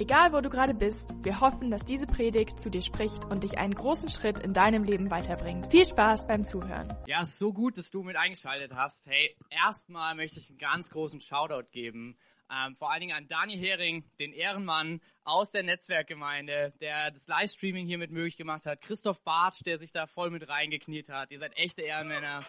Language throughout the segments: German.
Egal wo du gerade bist, wir hoffen, dass diese Predigt zu dir spricht und dich einen großen Schritt in deinem Leben weiterbringt. Viel Spaß beim Zuhören. Ja, ist so gut, dass du mit eingeschaltet hast. Hey, erstmal möchte ich einen ganz großen Shoutout geben. Ähm, vor allen Dingen an Daniel Hering, den Ehrenmann aus der Netzwerkgemeinde, der das Livestreaming hier mit möglich gemacht hat. Christoph Bartsch, der sich da voll mit reingekniet hat. Ihr seid echte Ehrenmänner.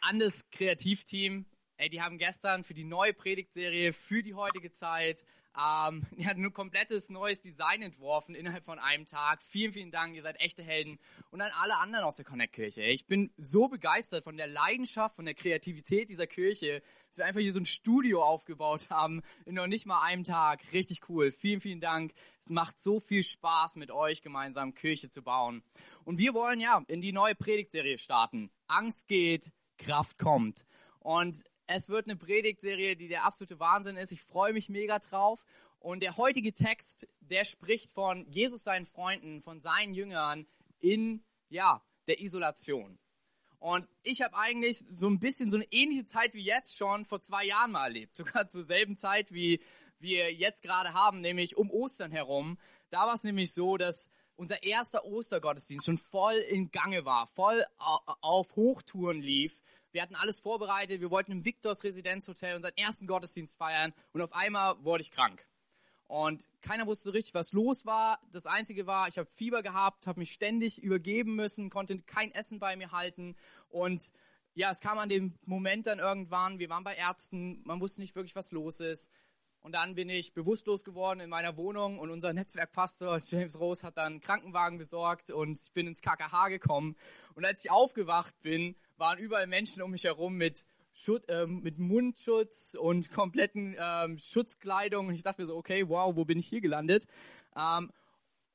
An das Kreativteam, Ey, die haben gestern für die neue Predigtserie, für die heutige Zeit, ähm, hatten ein komplettes neues Design entworfen innerhalb von einem Tag. Vielen, vielen Dank, ihr seid echte Helden. Und an alle anderen aus der Connect-Kirche. Ich bin so begeistert von der Leidenschaft, von der Kreativität dieser Kirche, dass wir einfach hier so ein Studio aufgebaut haben in noch nicht mal einem Tag. Richtig cool. Vielen, vielen Dank. Es macht so viel Spaß, mit euch gemeinsam Kirche zu bauen. Und wir wollen ja in die neue Predigtserie starten. Angst geht, Kraft kommt. Und es wird eine Predigtserie, die der absolute Wahnsinn ist. Ich freue mich mega drauf. Und der heutige Text, der spricht von Jesus seinen Freunden, von seinen Jüngern in, ja, der Isolation. Und ich habe eigentlich so ein bisschen so eine ähnliche Zeit wie jetzt schon vor zwei Jahren mal erlebt. Sogar zur selben Zeit, wie wir jetzt gerade haben, nämlich um Ostern herum. Da war es nämlich so, dass unser erster Ostergottesdienst schon voll in Gange war, voll auf Hochtouren lief. Wir hatten alles vorbereitet. Wir wollten im Victors Residenzhotel unseren ersten Gottesdienst feiern. Und auf einmal wurde ich krank. Und keiner wusste so richtig, was los war. Das Einzige war, ich habe Fieber gehabt, habe mich ständig übergeben müssen, konnte kein Essen bei mir halten. Und ja, es kam an dem Moment dann irgendwann, wir waren bei Ärzten, man wusste nicht wirklich, was los ist. Und dann bin ich bewusstlos geworden in meiner Wohnung und unser Netzwerkpastor James Rose hat dann einen Krankenwagen besorgt und ich bin ins KKH gekommen. Und als ich aufgewacht bin, waren überall Menschen um mich herum mit Schut, ähm, mit Mundschutz und kompletten ähm, Schutzkleidung. Und ich dachte mir so, okay, wow, wo bin ich hier gelandet? Ähm,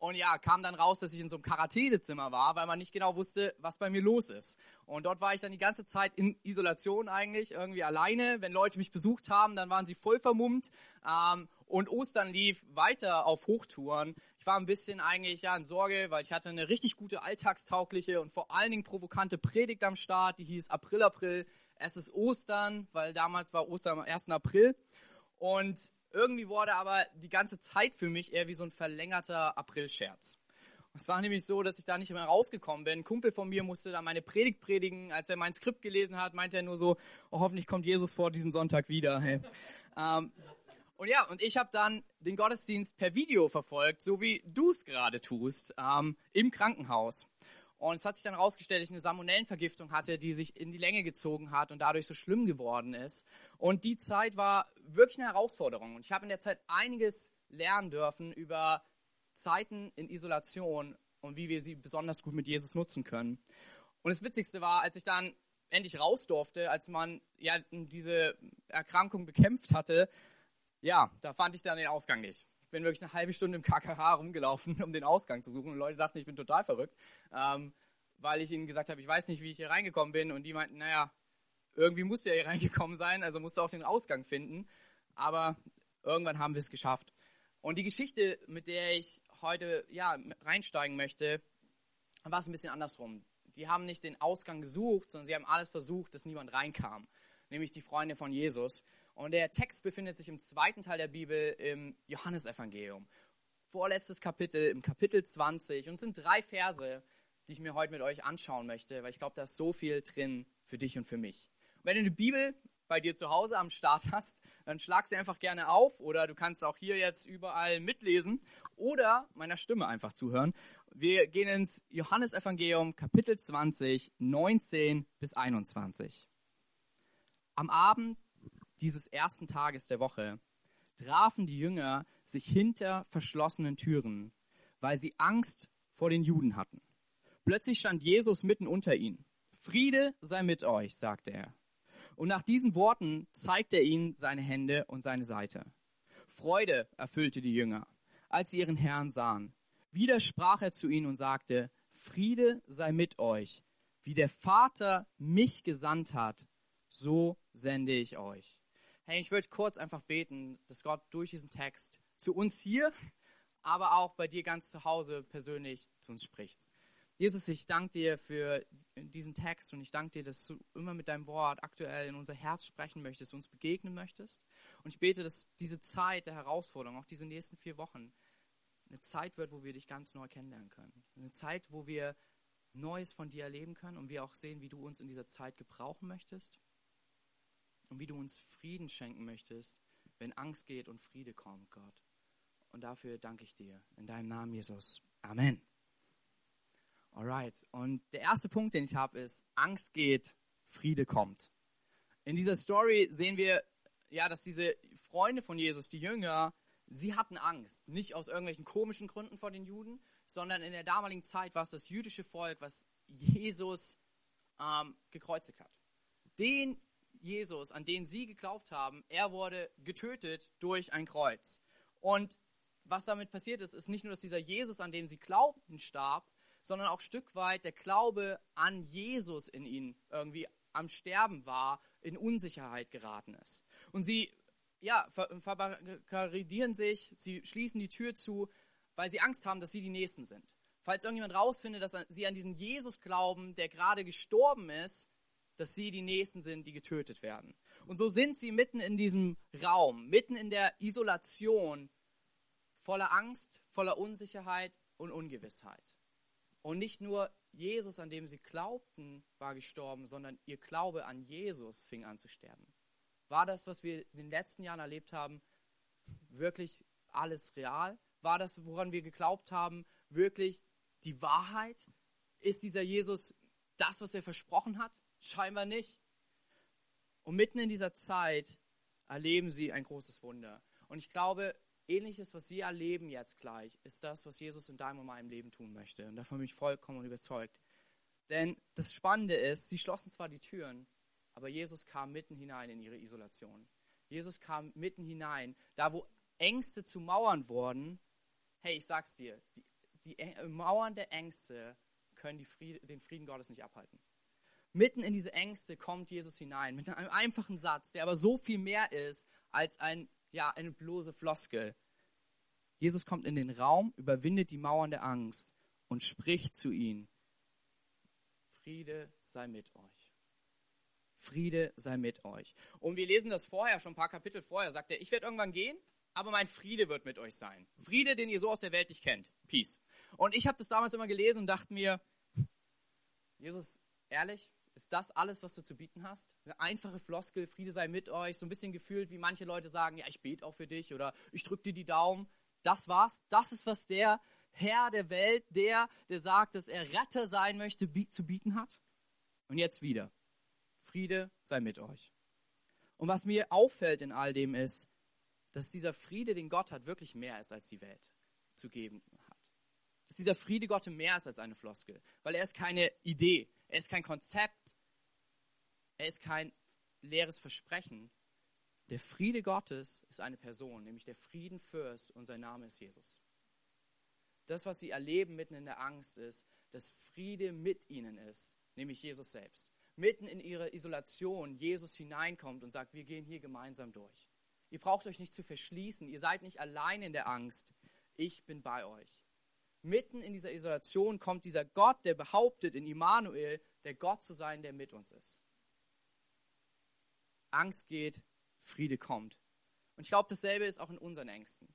und ja, kam dann raus, dass ich in so einem Quarantänezimmer war, weil man nicht genau wusste, was bei mir los ist. Und dort war ich dann die ganze Zeit in Isolation eigentlich, irgendwie alleine. Wenn Leute mich besucht haben, dann waren sie voll vermummt. Ähm, und Ostern lief weiter auf Hochtouren. Ich war ein bisschen eigentlich ja in Sorge, weil ich hatte eine richtig gute alltagstaugliche und vor allen Dingen provokante Predigt am Start, die hieß April, April. Es ist Ostern, weil damals war Ostern am 1. April. Und irgendwie wurde aber die ganze Zeit für mich eher wie so ein verlängerter Aprilscherz. Es war nämlich so, dass ich da nicht mehr rausgekommen bin. Ein Kumpel von mir musste da meine Predigt predigen. Als er mein Skript gelesen hat, meinte er nur so, oh, hoffentlich kommt Jesus vor diesem Sonntag wieder. Hey. Ähm, und ja, und ich habe dann den Gottesdienst per Video verfolgt, so wie du es gerade tust, ähm, im Krankenhaus. Und es hat sich dann herausgestellt, dass ich eine Salmonellenvergiftung hatte, die sich in die Länge gezogen hat und dadurch so schlimm geworden ist. Und die Zeit war wirklich eine Herausforderung. Und ich habe in der Zeit einiges lernen dürfen über Zeiten in Isolation und wie wir sie besonders gut mit Jesus nutzen können. Und das Witzigste war, als ich dann endlich raus durfte, als man ja diese Erkrankung bekämpft hatte, ja, da fand ich dann den Ausgang nicht bin wirklich eine halbe Stunde im KKH rumgelaufen, um den Ausgang zu suchen. Und Leute dachten, ich bin total verrückt, ähm, weil ich ihnen gesagt habe, ich weiß nicht, wie ich hier reingekommen bin. Und die meinten, naja, irgendwie musst du ja hier reingekommen sein, also musst du auch den Ausgang finden. Aber irgendwann haben wir es geschafft. Und die Geschichte, mit der ich heute ja, reinsteigen möchte, war es ein bisschen andersrum. Die haben nicht den Ausgang gesucht, sondern sie haben alles versucht, dass niemand reinkam. Nämlich die Freunde von Jesus. Und der Text befindet sich im zweiten Teil der Bibel im Johannesevangelium. Vorletztes Kapitel, im Kapitel 20. Und es sind drei Verse, die ich mir heute mit euch anschauen möchte, weil ich glaube, da ist so viel drin für dich und für mich. Und wenn du eine Bibel bei dir zu Hause am Start hast, dann schlag sie einfach gerne auf oder du kannst auch hier jetzt überall mitlesen oder meiner Stimme einfach zuhören. Wir gehen ins Johannesevangelium Kapitel 20, 19 bis 21. Am Abend dieses ersten Tages der Woche trafen die Jünger sich hinter verschlossenen Türen, weil sie Angst vor den Juden hatten. Plötzlich stand Jesus mitten unter ihnen. Friede sei mit euch, sagte er. Und nach diesen Worten zeigte er ihnen seine Hände und seine Seite. Freude erfüllte die Jünger, als sie ihren Herrn sahen. Wieder sprach er zu ihnen und sagte, Friede sei mit euch. Wie der Vater mich gesandt hat, so sende ich euch. Hey, ich würde kurz einfach beten, dass Gott durch diesen Text zu uns hier, aber auch bei dir ganz zu Hause persönlich zu uns spricht. Jesus, ich danke dir für diesen Text und ich danke dir, dass du immer mit deinem Wort aktuell in unser Herz sprechen möchtest, uns begegnen möchtest. Und ich bete, dass diese Zeit der Herausforderung, auch diese nächsten vier Wochen, eine Zeit wird, wo wir dich ganz neu kennenlernen können. Eine Zeit, wo wir Neues von dir erleben können und wir auch sehen, wie du uns in dieser Zeit gebrauchen möchtest und wie du uns Frieden schenken möchtest, wenn Angst geht und Friede kommt, Gott. Und dafür danke ich dir. In deinem Namen, Jesus. Amen. Alright. Und der erste Punkt, den ich habe, ist, Angst geht, Friede kommt. In dieser Story sehen wir, ja, dass diese Freunde von Jesus, die Jünger, sie hatten Angst. Nicht aus irgendwelchen komischen Gründen vor den Juden, sondern in der damaligen Zeit war es das jüdische Volk, was Jesus ähm, gekreuzigt hat. Den Jesus, an den sie geglaubt haben, er wurde getötet durch ein Kreuz. Und was damit passiert ist, ist nicht nur, dass dieser Jesus, an den sie glaubten, starb, sondern auch Stück weit der Glaube an Jesus in ihnen irgendwie am Sterben war, in Unsicherheit geraten ist. Und sie ja, verbarrikadieren sich, sie schließen die Tür zu, weil sie Angst haben, dass sie die Nächsten sind. Falls irgendjemand rausfindet, dass sie an diesen Jesus glauben, der gerade gestorben ist, dass sie die Nächsten sind, die getötet werden. Und so sind sie mitten in diesem Raum, mitten in der Isolation, voller Angst, voller Unsicherheit und Ungewissheit. Und nicht nur Jesus, an dem sie glaubten, war gestorben, sondern ihr Glaube an Jesus fing an zu sterben. War das, was wir in den letzten Jahren erlebt haben, wirklich alles real? War das, woran wir geglaubt haben, wirklich die Wahrheit? Ist dieser Jesus das, was er versprochen hat? Scheinbar nicht. Und mitten in dieser Zeit erleben sie ein großes Wunder. Und ich glaube, ähnliches, was sie erleben jetzt gleich, ist das, was Jesus in deinem und meinem Leben tun möchte. Und davon bin ich vollkommen überzeugt. Denn das Spannende ist, sie schlossen zwar die Türen, aber Jesus kam mitten hinein in ihre Isolation. Jesus kam mitten hinein, da wo Ängste zu Mauern wurden. Hey, ich sag's dir, die, die Mauern der Ängste können Friede, den Frieden Gottes nicht abhalten. Mitten in diese Ängste kommt Jesus hinein mit einem einfachen Satz, der aber so viel mehr ist als ein, ja, eine bloße Floskel. Jesus kommt in den Raum, überwindet die Mauern der Angst und spricht zu ihnen. Friede sei mit euch. Friede sei mit euch. Und wir lesen das vorher, schon ein paar Kapitel vorher, sagt er, ich werde irgendwann gehen, aber mein Friede wird mit euch sein. Friede, den ihr so aus der Welt nicht kennt. Peace. Und ich habe das damals immer gelesen und dachte mir, Jesus, ehrlich, ist das alles, was du zu bieten hast? Eine einfache Floskel, Friede sei mit euch, so ein bisschen gefühlt, wie manche Leute sagen, ja, ich bete auch für dich oder ich drücke dir die Daumen. Das war's. Das ist, was der Herr der Welt, der, der sagt, dass er Retter sein möchte, zu bieten hat. Und jetzt wieder. Friede sei mit euch. Und was mir auffällt in all dem ist, dass dieser Friede, den Gott hat, wirklich mehr ist, als die Welt zu geben hat. Dass dieser Friede Gott mehr ist als eine Floskel, weil er ist keine Idee, er ist kein Konzept, er ist kein leeres Versprechen. Der Friede Gottes ist eine Person, nämlich der Friedenfürst und sein Name ist Jesus. Das, was sie erleben mitten in der Angst, ist, dass Friede mit ihnen ist, nämlich Jesus selbst mitten in ihre Isolation Jesus hineinkommt und sagt, wir gehen hier gemeinsam durch. Ihr braucht euch nicht zu verschließen, ihr seid nicht allein in der Angst, ich bin bei euch. Mitten in dieser Isolation kommt dieser Gott, der behauptet in Immanuel, der Gott zu sein, der mit uns ist. Angst geht, Friede kommt. Und ich glaube, dasselbe ist auch in unseren Ängsten.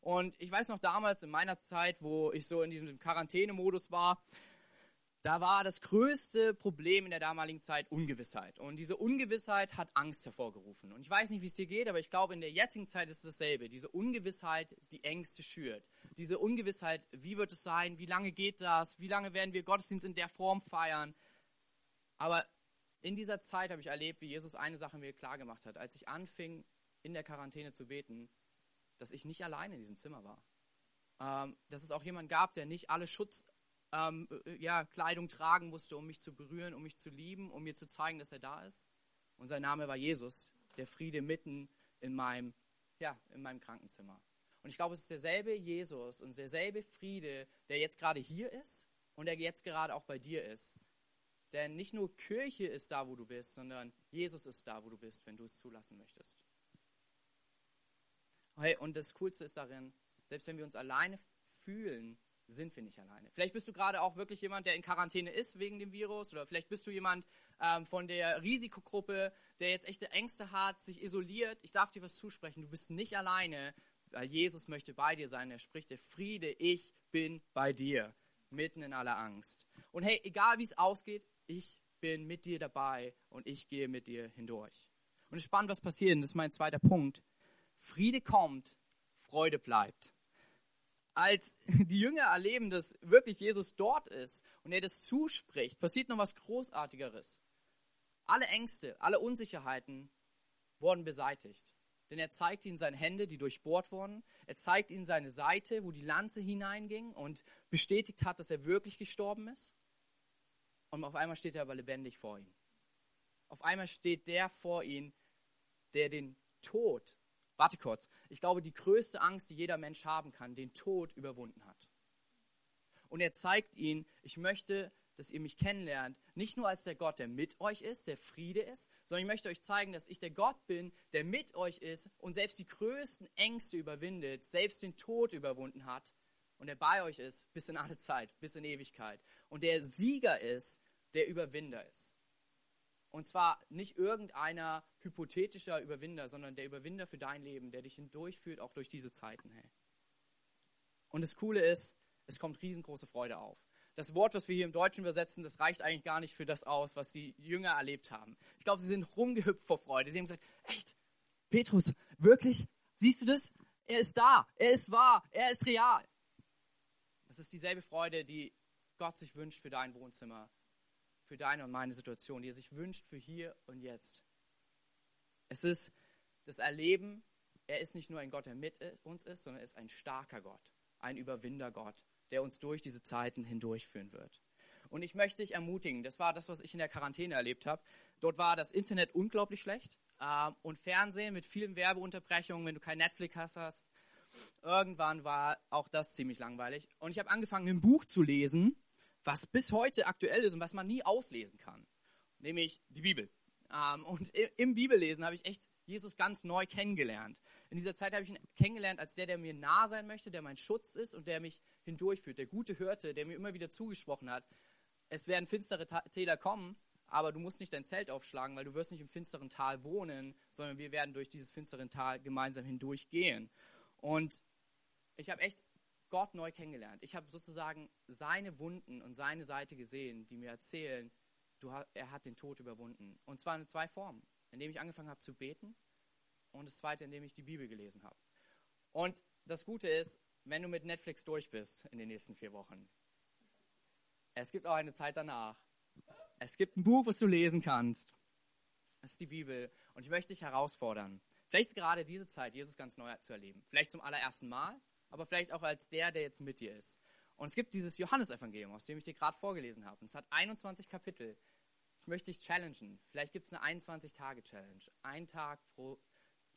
Und ich weiß noch damals in meiner Zeit, wo ich so in diesem Quarantänemodus war, da war das größte Problem in der damaligen Zeit Ungewissheit. Und diese Ungewissheit hat Angst hervorgerufen. Und ich weiß nicht, wie es dir geht, aber ich glaube, in der jetzigen Zeit ist es dasselbe. Diese Ungewissheit, die Ängste schürt. Diese Ungewissheit, wie wird es sein? Wie lange geht das? Wie lange werden wir Gottesdienst in der Form feiern? Aber in dieser Zeit habe ich erlebt, wie Jesus eine Sache mir klar gemacht hat. Als ich anfing, in der Quarantäne zu beten, dass ich nicht alleine in diesem Zimmer war. Ähm, dass es auch jemand gab, der nicht alle Schutz ähm, äh, ja, tragen musste, um mich zu berühren, um mich zu lieben, um mir zu zeigen, dass er da ist. Und sein Name war Jesus, der Friede mitten in meinem, ja, in meinem Krankenzimmer. Und ich glaube, es ist derselbe Jesus und derselbe Friede, der jetzt gerade hier ist und der jetzt gerade auch bei dir ist. Denn nicht nur Kirche ist da, wo du bist, sondern Jesus ist da, wo du bist, wenn du es zulassen möchtest. Hey, und das Coolste ist darin, selbst wenn wir uns alleine fühlen, sind wir nicht alleine. Vielleicht bist du gerade auch wirklich jemand, der in Quarantäne ist wegen dem Virus, oder vielleicht bist du jemand ähm, von der Risikogruppe, der jetzt echte Ängste hat, sich isoliert. Ich darf dir was zusprechen. Du bist nicht alleine, weil Jesus möchte bei dir sein. Er spricht der Friede, ich bin bei dir, mitten in aller Angst. Und hey, egal wie es ausgeht, ich bin mit dir dabei und ich gehe mit dir hindurch. Und es ist spannend, was passiert. Das ist mein zweiter Punkt. Friede kommt, Freude bleibt. Als die Jünger erleben, dass wirklich Jesus dort ist und er das zuspricht, passiert noch was Großartigeres. Alle Ängste, alle Unsicherheiten wurden beseitigt. Denn er zeigt ihnen seine Hände, die durchbohrt wurden. Er zeigt ihnen seine Seite, wo die Lanze hineinging und bestätigt hat, dass er wirklich gestorben ist. Und auf einmal steht er aber lebendig vor ihnen. Auf einmal steht der vor ihnen, der den Tod Warte kurz. Ich glaube, die größte Angst, die jeder Mensch haben kann, den Tod überwunden hat. Und er zeigt ihnen, ich möchte, dass ihr mich kennenlernt, nicht nur als der Gott, der mit euch ist, der Friede ist, sondern ich möchte euch zeigen, dass ich der Gott bin, der mit euch ist und selbst die größten Ängste überwindet, selbst den Tod überwunden hat und der bei euch ist bis in alle Zeit, bis in Ewigkeit. Und der Sieger ist, der Überwinder ist. Und zwar nicht irgendeiner hypothetischer Überwinder, sondern der Überwinder für dein Leben, der dich hindurchführt, auch durch diese Zeiten. Hey. Und das Coole ist, es kommt riesengroße Freude auf. Das Wort, was wir hier im Deutschen übersetzen, das reicht eigentlich gar nicht für das aus, was die Jünger erlebt haben. Ich glaube, sie sind rumgehüpft vor Freude. Sie haben gesagt, echt, Petrus, wirklich? Siehst du das? Er ist da, er ist wahr, er ist real. Das ist dieselbe Freude, die Gott sich wünscht für dein Wohnzimmer, für deine und meine Situation, die er sich wünscht für hier und jetzt. Es ist das Erleben, er ist nicht nur ein Gott, der mit uns ist, sondern er ist ein starker Gott, ein Überwindergott, der uns durch diese Zeiten hindurchführen wird. Und ich möchte dich ermutigen, das war das, was ich in der Quarantäne erlebt habe. Dort war das Internet unglaublich schlecht äh, und Fernsehen mit vielen Werbeunterbrechungen, wenn du kein Netflix hast. Irgendwann war auch das ziemlich langweilig. Und ich habe angefangen, ein Buch zu lesen, was bis heute aktuell ist und was man nie auslesen kann, nämlich die Bibel. Ähm, und im Bibellesen habe ich echt Jesus ganz neu kennengelernt. In dieser Zeit habe ich ihn kennengelernt als der, der mir nah sein möchte, der mein Schutz ist und der mich hindurchführt, der gute Hirte, der mir immer wieder zugesprochen hat. Es werden finstere Täler kommen, aber du musst nicht dein Zelt aufschlagen, weil du wirst nicht im finsteren Tal wohnen, sondern wir werden durch dieses finstere Tal gemeinsam hindurchgehen. Und ich habe echt Gott neu kennengelernt. Ich habe sozusagen seine Wunden und seine Seite gesehen, die mir erzählen, du, er hat den Tod überwunden. Und zwar in zwei Formen. Indem ich angefangen habe zu beten und das zweite, indem ich die Bibel gelesen habe. Und das Gute ist, wenn du mit Netflix durch bist in den nächsten vier Wochen, es gibt auch eine Zeit danach. Es gibt ein Buch, was du lesen kannst. Das ist die Bibel. Und ich möchte dich herausfordern. Vielleicht ist gerade diese Zeit, Jesus ganz neu zu erleben. Vielleicht zum allerersten Mal aber vielleicht auch als der, der jetzt mit dir ist. Und es gibt dieses Johannesevangelium, aus dem ich dir gerade vorgelesen habe. Und es hat 21 Kapitel. Ich möchte dich challengen. Vielleicht gibt es eine 21-Tage-Challenge. Ein Tag pro,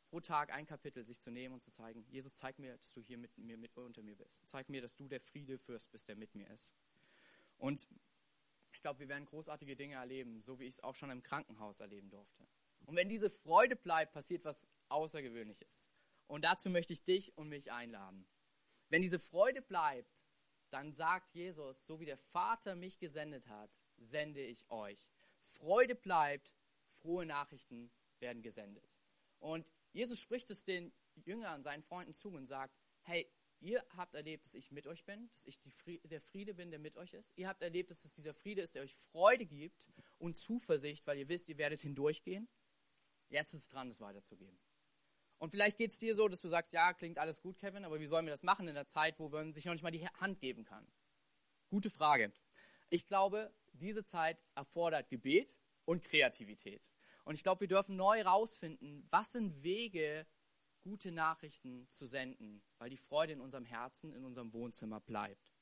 pro Tag ein Kapitel sich zu nehmen und zu zeigen, Jesus, zeig mir, dass du hier mit mir, mit, unter mir bist. Zeig mir, dass du der Friedefürst bist, der mit mir ist. Und ich glaube, wir werden großartige Dinge erleben, so wie ich es auch schon im Krankenhaus erleben durfte. Und wenn diese Freude bleibt, passiert was Außergewöhnliches. Und dazu möchte ich dich und mich einladen. Wenn diese Freude bleibt, dann sagt Jesus, so wie der Vater mich gesendet hat, sende ich euch. Freude bleibt, frohe Nachrichten werden gesendet. Und Jesus spricht es den Jüngern, seinen Freunden zu und sagt, hey, ihr habt erlebt, dass ich mit euch bin, dass ich Friede, der Friede bin, der mit euch ist. Ihr habt erlebt, dass es dieser Friede ist, der euch Freude gibt und Zuversicht, weil ihr wisst, ihr werdet hindurchgehen. Jetzt ist es dran, das weiterzugeben. Und vielleicht geht es dir so, dass du sagst, ja, klingt alles gut, Kevin, aber wie sollen wir das machen in der Zeit, wo man sich noch nicht mal die Hand geben kann? Gute Frage. Ich glaube, diese Zeit erfordert Gebet und Kreativität. Und ich glaube, wir dürfen neu herausfinden, was sind Wege, gute Nachrichten zu senden, weil die Freude in unserem Herzen, in unserem Wohnzimmer bleibt.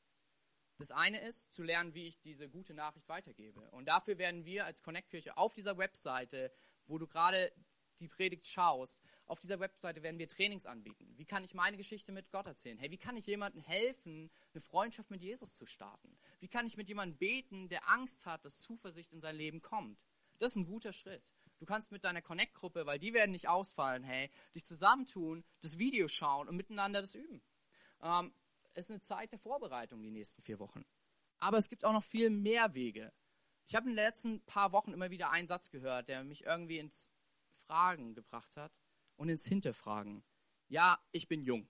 Das eine ist, zu lernen, wie ich diese gute Nachricht weitergebe. Und dafür werden wir als Connect-Kirche auf dieser Webseite, wo du gerade die Predigt schaust, auf dieser Webseite werden wir Trainings anbieten. Wie kann ich meine Geschichte mit Gott erzählen? Hey, wie kann ich jemandem helfen, eine Freundschaft mit Jesus zu starten? Wie kann ich mit jemandem beten, der Angst hat, dass Zuversicht in sein Leben kommt? Das ist ein guter Schritt. Du kannst mit deiner Connect-Gruppe, weil die werden nicht ausfallen, hey, dich zusammentun, das Video schauen und miteinander das üben. Ähm, es ist eine Zeit der Vorbereitung die nächsten vier Wochen. Aber es gibt auch noch viel mehr Wege. Ich habe in den letzten paar Wochen immer wieder einen Satz gehört, der mich irgendwie ins Fragen gebracht hat und ins Hinterfragen. Ja, ich bin jung.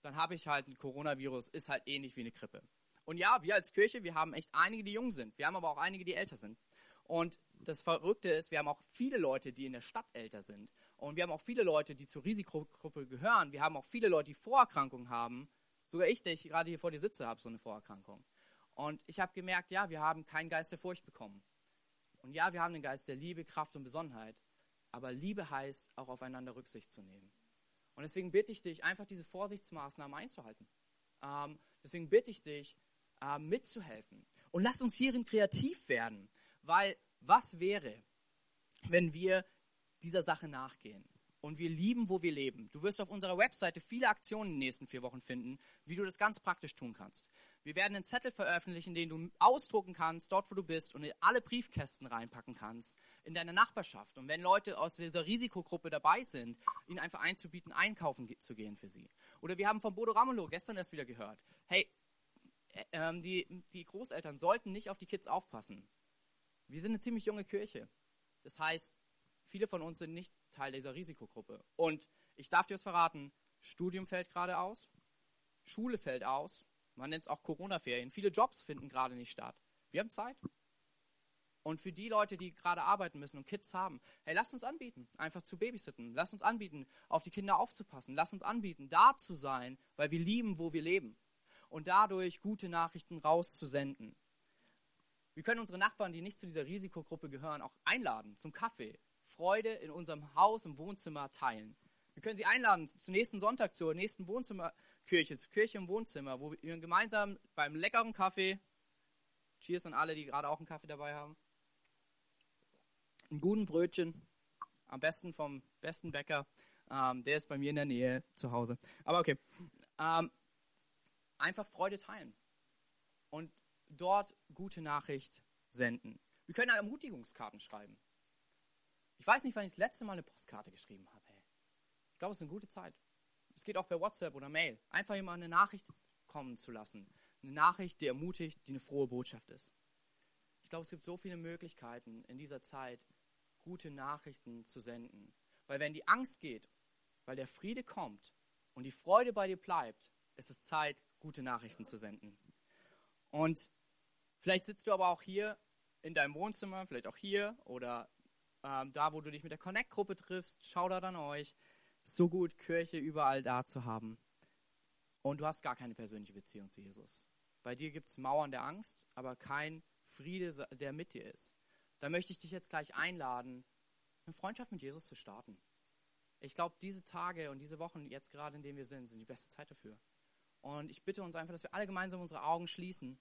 Dann habe ich halt ein Coronavirus, ist halt ähnlich wie eine Grippe. Und ja, wir als Kirche, wir haben echt einige, die jung sind. Wir haben aber auch einige, die älter sind. Und das Verrückte ist, wir haben auch viele Leute, die in der Stadt älter sind. Und wir haben auch viele Leute, die zur Risikogruppe gehören. Wir haben auch viele Leute, die Vorerkrankungen haben. Sogar ich, der ich gerade hier vor dir sitze, habe so eine Vorerkrankung. Und ich habe gemerkt, ja, wir haben keinen Geist der Furcht bekommen. Und ja, wir haben den Geist der Liebe, Kraft und Besonnenheit. Aber Liebe heißt, auch aufeinander Rücksicht zu nehmen. Und deswegen bitte ich dich, einfach diese Vorsichtsmaßnahmen einzuhalten. Ähm, deswegen bitte ich dich, äh, mitzuhelfen. Und lass uns hierin kreativ werden. Weil was wäre, wenn wir dieser Sache nachgehen? Und wir lieben, wo wir leben. Du wirst auf unserer Webseite viele Aktionen in den nächsten vier Wochen finden, wie du das ganz praktisch tun kannst. Wir werden einen Zettel veröffentlichen, den du ausdrucken kannst, dort wo du bist, und in alle Briefkästen reinpacken kannst, in deiner Nachbarschaft. Und wenn Leute aus dieser Risikogruppe dabei sind, ihnen einfach einzubieten, einkaufen zu gehen für sie. Oder wir haben von Bodo Ramelow gestern erst wieder gehört, hey, äh, ähm, die, die Großeltern sollten nicht auf die Kids aufpassen. Wir sind eine ziemlich junge Kirche. Das heißt, viele von uns sind nicht Teil dieser Risikogruppe. Und ich darf dir was verraten, Studium fällt gerade aus, Schule fällt aus, man nennt es auch Corona-Ferien. Viele Jobs finden gerade nicht statt. Wir haben Zeit. Und für die Leute, die gerade arbeiten müssen und Kids haben, hey, lasst uns anbieten, einfach zu babysitten. Lasst uns anbieten, auf die Kinder aufzupassen. Lasst uns anbieten, da zu sein, weil wir lieben, wo wir leben. Und dadurch gute Nachrichten rauszusenden. Wir können unsere Nachbarn, die nicht zu dieser Risikogruppe gehören, auch einladen zum Kaffee. Freude in unserem Haus im Wohnzimmer teilen. Wir können sie einladen zum nächsten Sonntag zur nächsten Wohnzimmerkirche, zur Kirche im Wohnzimmer, wo wir gemeinsam beim leckeren Kaffee, Cheers an alle, die gerade auch einen Kaffee dabei haben, einen guten Brötchen, am besten vom besten Bäcker, ähm, der ist bei mir in der Nähe zu Hause. Aber okay, ähm, einfach Freude teilen. Und dort gute Nachricht senden. Wir können Ermutigungskarten schreiben. Ich weiß nicht, wann ich das letzte Mal eine Postkarte geschrieben habe. Ich glaube, es ist eine gute Zeit. Es geht auch per WhatsApp oder Mail. Einfach jemand eine Nachricht kommen zu lassen. Eine Nachricht, die ermutigt, die eine frohe Botschaft ist. Ich glaube, es gibt so viele Möglichkeiten in dieser Zeit, gute Nachrichten zu senden. Weil wenn die Angst geht, weil der Friede kommt und die Freude bei dir bleibt, ist es Zeit, gute Nachrichten zu senden. Und Vielleicht sitzt du aber auch hier in deinem Wohnzimmer, vielleicht auch hier oder ähm, da, wo du dich mit der Connect-Gruppe triffst. Schau da an euch. So gut, Kirche überall da zu haben. Und du hast gar keine persönliche Beziehung zu Jesus. Bei dir gibt es Mauern der Angst, aber kein Friede, der mit dir ist. Da möchte ich dich jetzt gleich einladen, eine Freundschaft mit Jesus zu starten. Ich glaube, diese Tage und diese Wochen, jetzt gerade in denen wir sind, sind die beste Zeit dafür. Und ich bitte uns einfach, dass wir alle gemeinsam unsere Augen schließen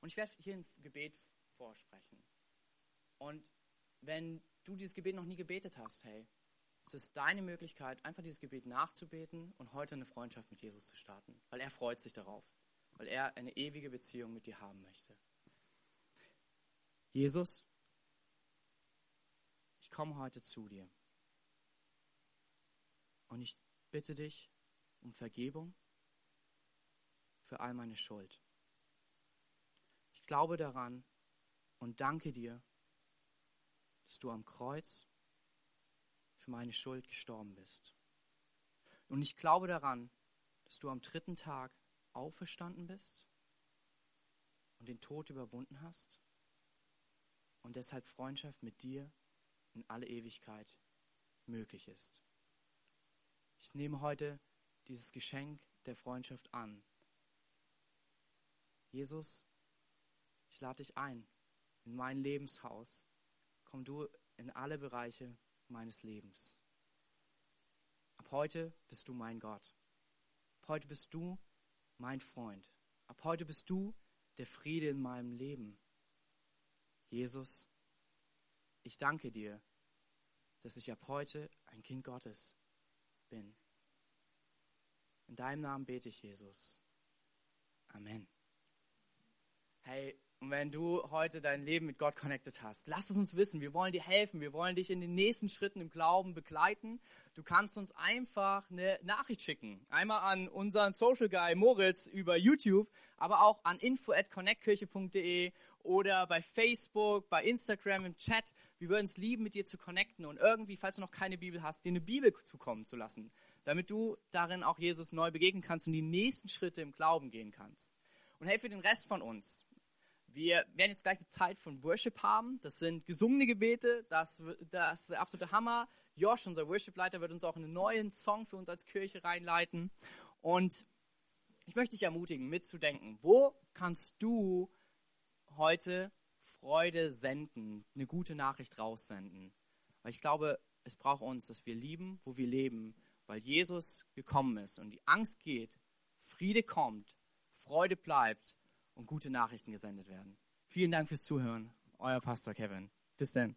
und ich werde hier ein Gebet vorsprechen. Und wenn du dieses Gebet noch nie gebetet hast, hey, es ist deine Möglichkeit, einfach dieses Gebet nachzubeten und heute eine Freundschaft mit Jesus zu starten, weil er freut sich darauf, weil er eine ewige Beziehung mit dir haben möchte. Jesus, ich komme heute zu dir und ich bitte dich um Vergebung für all meine Schuld glaube daran und danke dir, dass du am Kreuz für meine Schuld gestorben bist. Und ich glaube daran, dass du am dritten Tag auferstanden bist und den Tod überwunden hast und deshalb Freundschaft mit dir in alle Ewigkeit möglich ist. Ich nehme heute dieses Geschenk der Freundschaft an. Jesus, ich lade dich ein in mein Lebenshaus. Komm du in alle Bereiche meines Lebens. Ab heute bist du mein Gott. Ab heute bist du mein Freund. Ab heute bist du der Friede in meinem Leben. Jesus, ich danke dir, dass ich ab heute ein Kind Gottes bin. In deinem Namen bete ich, Jesus. Amen. Hey, und wenn du heute dein Leben mit Gott connected hast, lass es uns wissen. Wir wollen dir helfen. Wir wollen dich in den nächsten Schritten im Glauben begleiten. Du kannst uns einfach eine Nachricht schicken. Einmal an unseren Social Guy Moritz über YouTube, aber auch an info at connectkirche.de oder bei Facebook, bei Instagram im Chat. Wir würden es lieben, mit dir zu connecten und irgendwie, falls du noch keine Bibel hast, dir eine Bibel zukommen zu lassen, damit du darin auch Jesus neu begegnen kannst und die nächsten Schritte im Glauben gehen kannst. Und hey, für den Rest von uns, wir werden jetzt gleich eine Zeit von Worship haben. Das sind gesungene Gebete. Das, das ist der absolute Hammer. Josh, unser Worship-Leiter, wird uns auch einen neuen Song für uns als Kirche reinleiten. Und ich möchte dich ermutigen, mitzudenken. Wo kannst du heute Freude senden, eine gute Nachricht raussenden? Weil ich glaube, es braucht uns, dass wir lieben, wo wir leben, weil Jesus gekommen ist und die Angst geht, Friede kommt, Freude bleibt und gute Nachrichten gesendet werden. Vielen Dank fürs Zuhören. Euer Pastor Kevin. Bis dann.